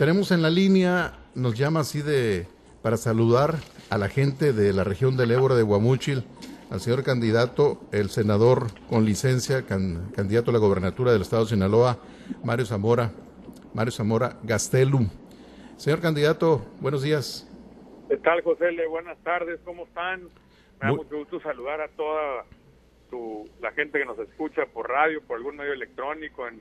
tenemos en la línea, nos llama así de para saludar a la gente de la región del Ébora de Guamúchil, al señor candidato, el senador con licencia, candidato a la gobernatura del estado de Sinaloa, Mario Zamora, Mario Zamora Gastelum. Señor candidato, buenos días. ¿Qué tal, José? Buenas tardes, ¿cómo están? Me da mucho gusto saludar a toda la gente que nos escucha por radio, por algún medio electrónico, en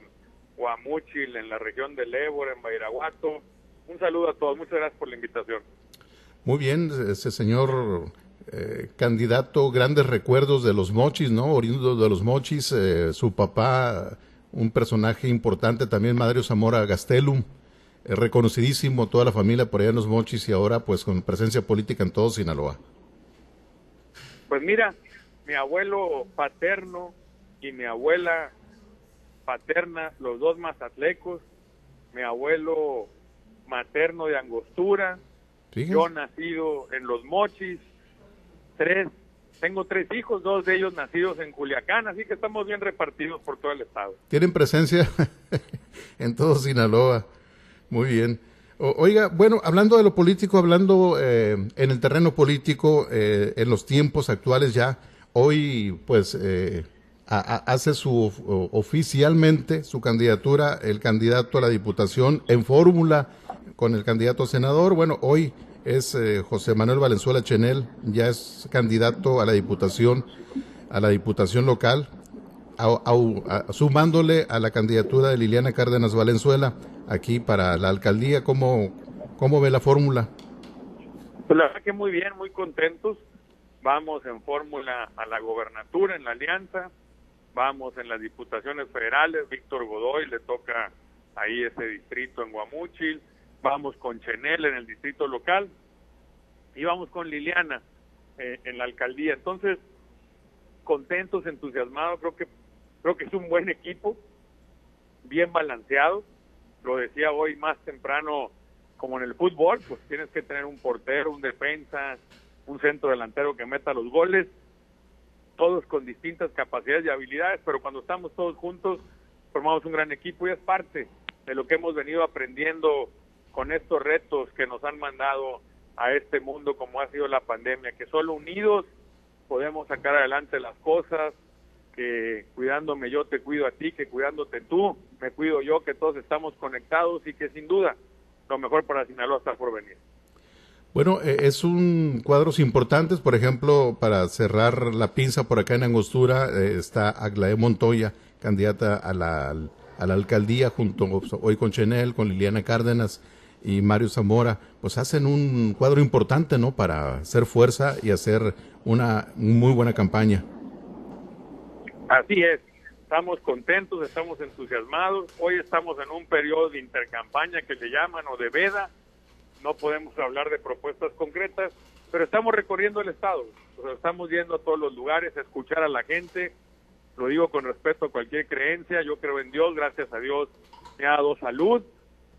Guamúchil, en la región del Ébora, en Bairaguato. Un saludo a todos, muchas gracias por la invitación. Muy bien, ese señor eh, candidato, grandes recuerdos de los mochis, ¿no? Oriundo de los mochis, eh, su papá, un personaje importante también, Madre Zamora Gastelum, eh, reconocidísimo, toda la familia por allá en los mochis y ahora pues con presencia política en todo Sinaloa. Pues mira, mi abuelo paterno y mi abuela paterna, los dos mazatlecos, mi abuelo materno de Angostura, yo nacido en Los Mochis, tres, tengo tres hijos, dos de ellos nacidos en Culiacán, así que estamos bien repartidos por todo el estado. Tienen presencia en todo Sinaloa, muy bien. oiga, bueno, hablando de lo político, hablando eh, en el terreno político, eh, en los tiempos actuales ya, Hoy, pues, eh, hace su oficialmente su candidatura el candidato a la diputación en fórmula con el candidato a senador. Bueno, hoy es eh, José Manuel Valenzuela Chenel, ya es candidato a la diputación a la diputación local, sumándole a la candidatura de Liliana Cárdenas Valenzuela aquí para la alcaldía. ¿Cómo, cómo ve la fórmula? Pues la verdad que muy bien, muy contentos vamos en fórmula a la gobernatura en la alianza, vamos en las diputaciones federales, Víctor Godoy le toca ahí ese distrito en Guamúchil, vamos con Chenel en el distrito local y vamos con Liliana eh, en la alcaldía. Entonces, contentos, entusiasmados, creo que creo que es un buen equipo, bien balanceado. Lo decía hoy más temprano, como en el fútbol, pues tienes que tener un portero, un defensa, un centro delantero que meta los goles, todos con distintas capacidades y habilidades, pero cuando estamos todos juntos formamos un gran equipo y es parte de lo que hemos venido aprendiendo con estos retos que nos han mandado a este mundo como ha sido la pandemia, que solo unidos podemos sacar adelante las cosas, que cuidándome yo te cuido a ti, que cuidándote tú me cuido yo, que todos estamos conectados y que sin duda lo mejor para Sinaloa está por venir. Bueno, eh, es un cuadros importantes, por ejemplo, para cerrar la pinza por acá en Angostura eh, está Aglaé Montoya, candidata a la, a la alcaldía, junto hoy con Chenel, con Liliana Cárdenas y Mario Zamora, pues hacen un cuadro importante, ¿no? Para hacer fuerza y hacer una muy buena campaña. Así es, estamos contentos, estamos entusiasmados. Hoy estamos en un periodo de intercampaña que le llaman o de veda no podemos hablar de propuestas concretas, pero estamos recorriendo el Estado, estamos yendo a todos los lugares a escuchar a la gente, lo digo con respeto a cualquier creencia, yo creo en Dios, gracias a Dios me ha dado salud,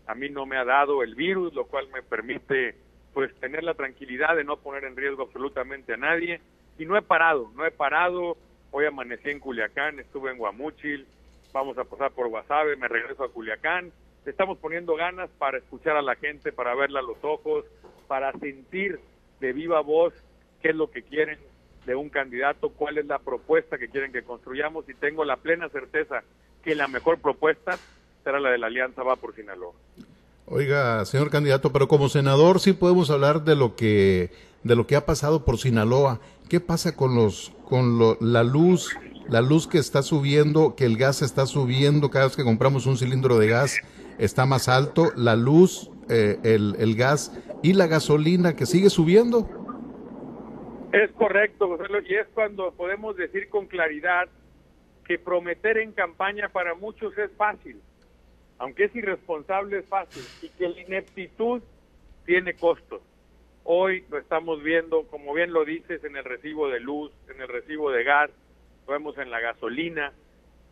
a mí no me ha dado el virus, lo cual me permite pues tener la tranquilidad de no poner en riesgo absolutamente a nadie. Y no he parado, no he parado, hoy amanecí en Culiacán, estuve en Guamúchil, vamos a pasar por Guasave, me regreso a Culiacán, estamos poniendo ganas para escuchar a la gente, para verla a los ojos, para sentir de viva voz qué es lo que quieren de un candidato, cuál es la propuesta que quieren que construyamos y tengo la plena certeza que la mejor propuesta será la de la Alianza Va por Sinaloa. Oiga, señor candidato, pero como senador sí podemos hablar de lo que de lo que ha pasado por Sinaloa. ¿Qué pasa con los con la luz, la luz que está subiendo, que el gas está subiendo cada vez que compramos un cilindro de gas? está más alto, la luz, eh, el, el gas y la gasolina que sigue subiendo. Es correcto, y es cuando podemos decir con claridad que prometer en campaña para muchos es fácil, aunque es irresponsable es fácil, y que la ineptitud tiene costos. Hoy lo estamos viendo, como bien lo dices, en el recibo de luz, en el recibo de gas, lo vemos en la gasolina,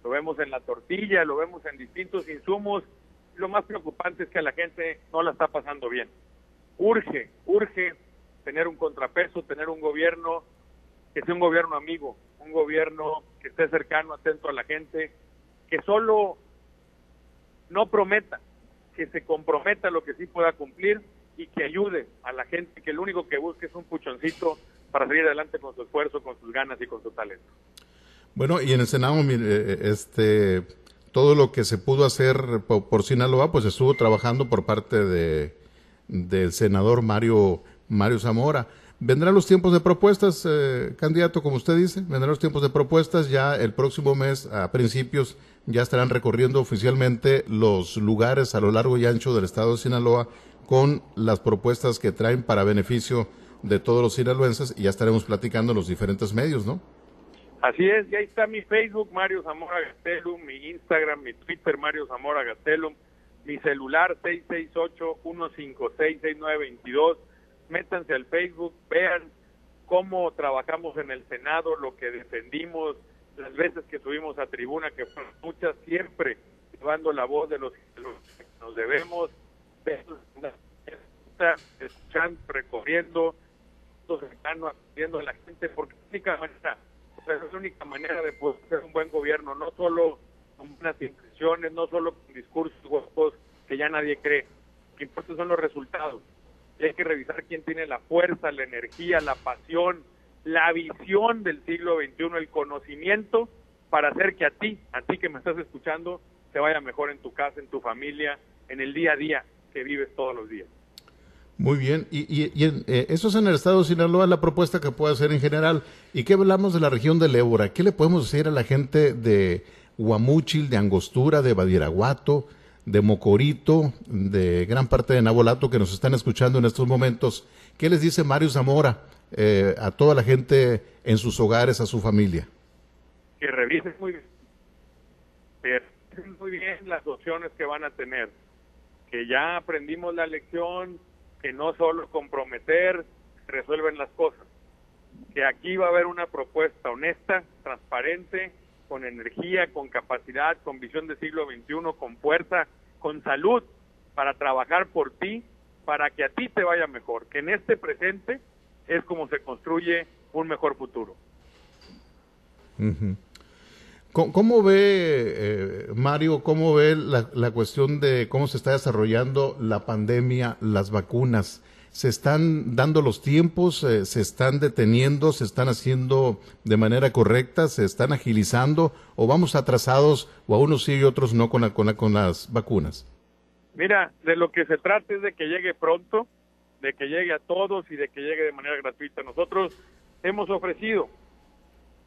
lo vemos en la tortilla, lo vemos en distintos insumos lo más preocupante es que la gente no la está pasando bien. Urge, urge tener un contrapeso, tener un gobierno que sea un gobierno amigo, un gobierno que esté cercano, atento a la gente, que solo no prometa, que se comprometa a lo que sí pueda cumplir y que ayude a la gente que lo único que busque es un puchoncito para salir adelante con su esfuerzo, con sus ganas y con su talento. Bueno, y en el Senado, eh, este, todo lo que se pudo hacer por, Sinaloa, pues estuvo trabajando por parte de, del senador Mario, Mario Zamora. Vendrán los tiempos de propuestas, eh, candidato, como usted dice, vendrán los tiempos de propuestas. Ya el próximo mes, a principios, ya estarán recorriendo oficialmente los lugares a lo largo y ancho del estado de Sinaloa con las propuestas que traen para beneficio de todos los sinaloenses y ya estaremos platicando en los diferentes medios, ¿no? Así es, y ahí está mi Facebook, Mario Zamora Gastelum, mi Instagram, mi Twitter, Mario Zamora Gastelum, mi celular 668-156-6922. Métanse al Facebook, vean cómo trabajamos en el Senado, lo que defendimos, las veces que subimos a tribuna, que fueron muchas, siempre llevando la voz de los que nos debemos, escuchando, recorriendo, atendiendo a la gente, porque la única es la única manera de poder hacer un buen gobierno, no solo con buenas intenciones, no solo con discursos guapos que ya nadie cree. Lo que importa son los resultados. Y hay que revisar quién tiene la fuerza, la energía, la pasión, la visión del siglo XXI, el conocimiento para hacer que a ti, a ti que me estás escuchando, te vaya mejor en tu casa, en tu familia, en el día a día que vives todos los días. Muy bien, y, eh, eso es en el estado de Sinaloa, la propuesta que puede hacer en general. ¿Y qué hablamos de la región del Ébora? ¿Qué le podemos decir a la gente de Huamúchil, de Angostura, de Badiraguato, de Mocorito, de gran parte de Nabolato que nos están escuchando en estos momentos? ¿Qué les dice Mario Zamora eh, a toda la gente en sus hogares, a su familia? Que revisen muy bien, muy bien las opciones que van a tener que ya aprendimos la lección, que no solo comprometer resuelven las cosas, que aquí va a haber una propuesta honesta, transparente, con energía, con capacidad, con visión de siglo XXI, con fuerza, con salud, para trabajar por ti, para que a ti te vaya mejor, que en este presente es como se construye un mejor futuro. ¿Cómo, ve, eh, Mario, cómo ve la, cuestión de cómo se está desarrollando la pandemia, las vacunas? ¿Se están dando los tiempos? Eh, ¿Se están deteniendo? ¿Se están haciendo de manera correcta? ¿Se están agilizando? ¿O vamos atrasados o a unos sí y otros no con, con, con las vacunas? Mira, de lo que se trata es de que llegue pronto, de que llegue a todos y de que llegue de manera gratuita. Nosotros hemos ofrecido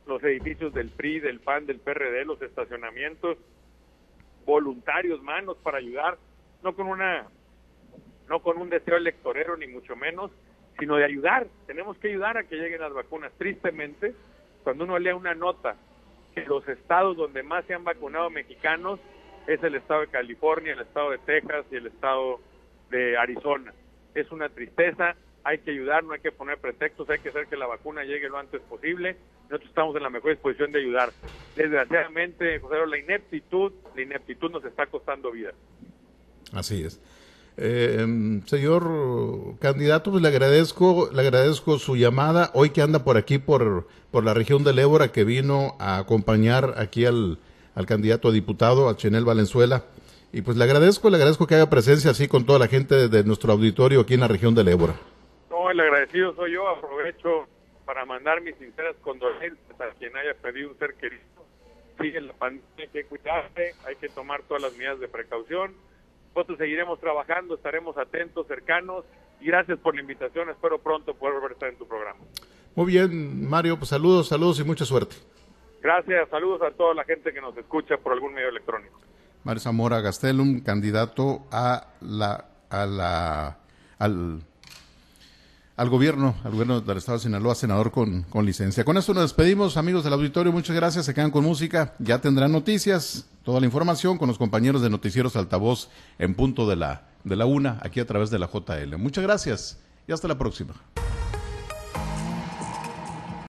los edificios del PRI, del PAN, del PRD, los estacionamientos, voluntarios, manos para ayudar, no con una no con un deseo electorero ni mucho menos, sino de ayudar. Tenemos que ayudar a que lleguen las vacunas. Tristemente, cuando uno lee una nota que los estados donde más se han vacunado mexicanos es el estado de California, el estado de Texas y el estado de Arizona. Es una tristeza, hay que ayudar, no hay que poner pretextos, hay que hacer que la vacuna llegue lo antes posible. Nosotros estamos en la mejor disposición de ayudar. Desgraciadamente, José, la ineptitud, la ineptitud nos está costando vida. Así es. Eh, señor candidato, pues le agradezco, le agradezco su llamada hoy que anda por aquí por, por la región del Ébora que vino a acompañar aquí al, al candidato a diputado, a Chenel Valenzuela. Y pues le agradezco, le agradezco que haya presencia así con toda la gente de nuestro auditorio aquí en la región del Ébora el agradecido soy yo. Aprovecho para mandar mis sinceras condolencias a quien haya perdido un ser querido. Sigue la pandemia, hay que cuidarse, hay que tomar todas las medidas de precaución. Nosotros seguiremos trabajando, estaremos atentos, cercanos. Y gracias por la invitación. Espero pronto poder volver a estar en tu programa. Muy bien, Mario. Pues saludos, saludos y mucha suerte. Gracias, saludos a toda la gente que nos escucha por algún medio electrónico. Mario Zamora Gastelum, candidato a la, a la, al al gobierno, al gobierno del Estado de Sinaloa, senador con, con licencia. Con esto nos despedimos, amigos del auditorio. Muchas gracias. Se quedan con música. Ya tendrán noticias, toda la información con los compañeros de Noticieros Altavoz en punto de la, de la una, aquí a través de la JL. Muchas gracias y hasta la próxima.